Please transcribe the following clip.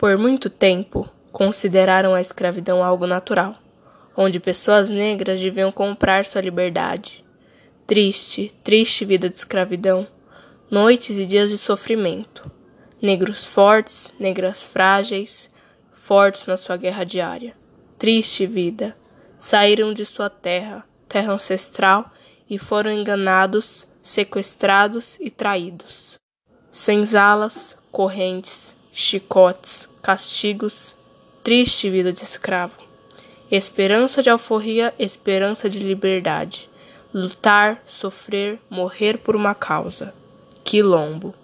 Por muito tempo, consideraram a escravidão algo natural, onde pessoas negras deviam comprar sua liberdade. Triste, triste vida de escravidão, noites e dias de sofrimento. Negros fortes, negras frágeis, fortes na sua guerra diária. Triste vida. Saíram de sua terra, terra ancestral, e foram enganados, sequestrados e traídos. Senzalas, correntes, chicotes, castigos, triste vida de escravo. Esperança de alforria, esperança de liberdade. Lutar, sofrer, morrer por uma causa. Quilombo.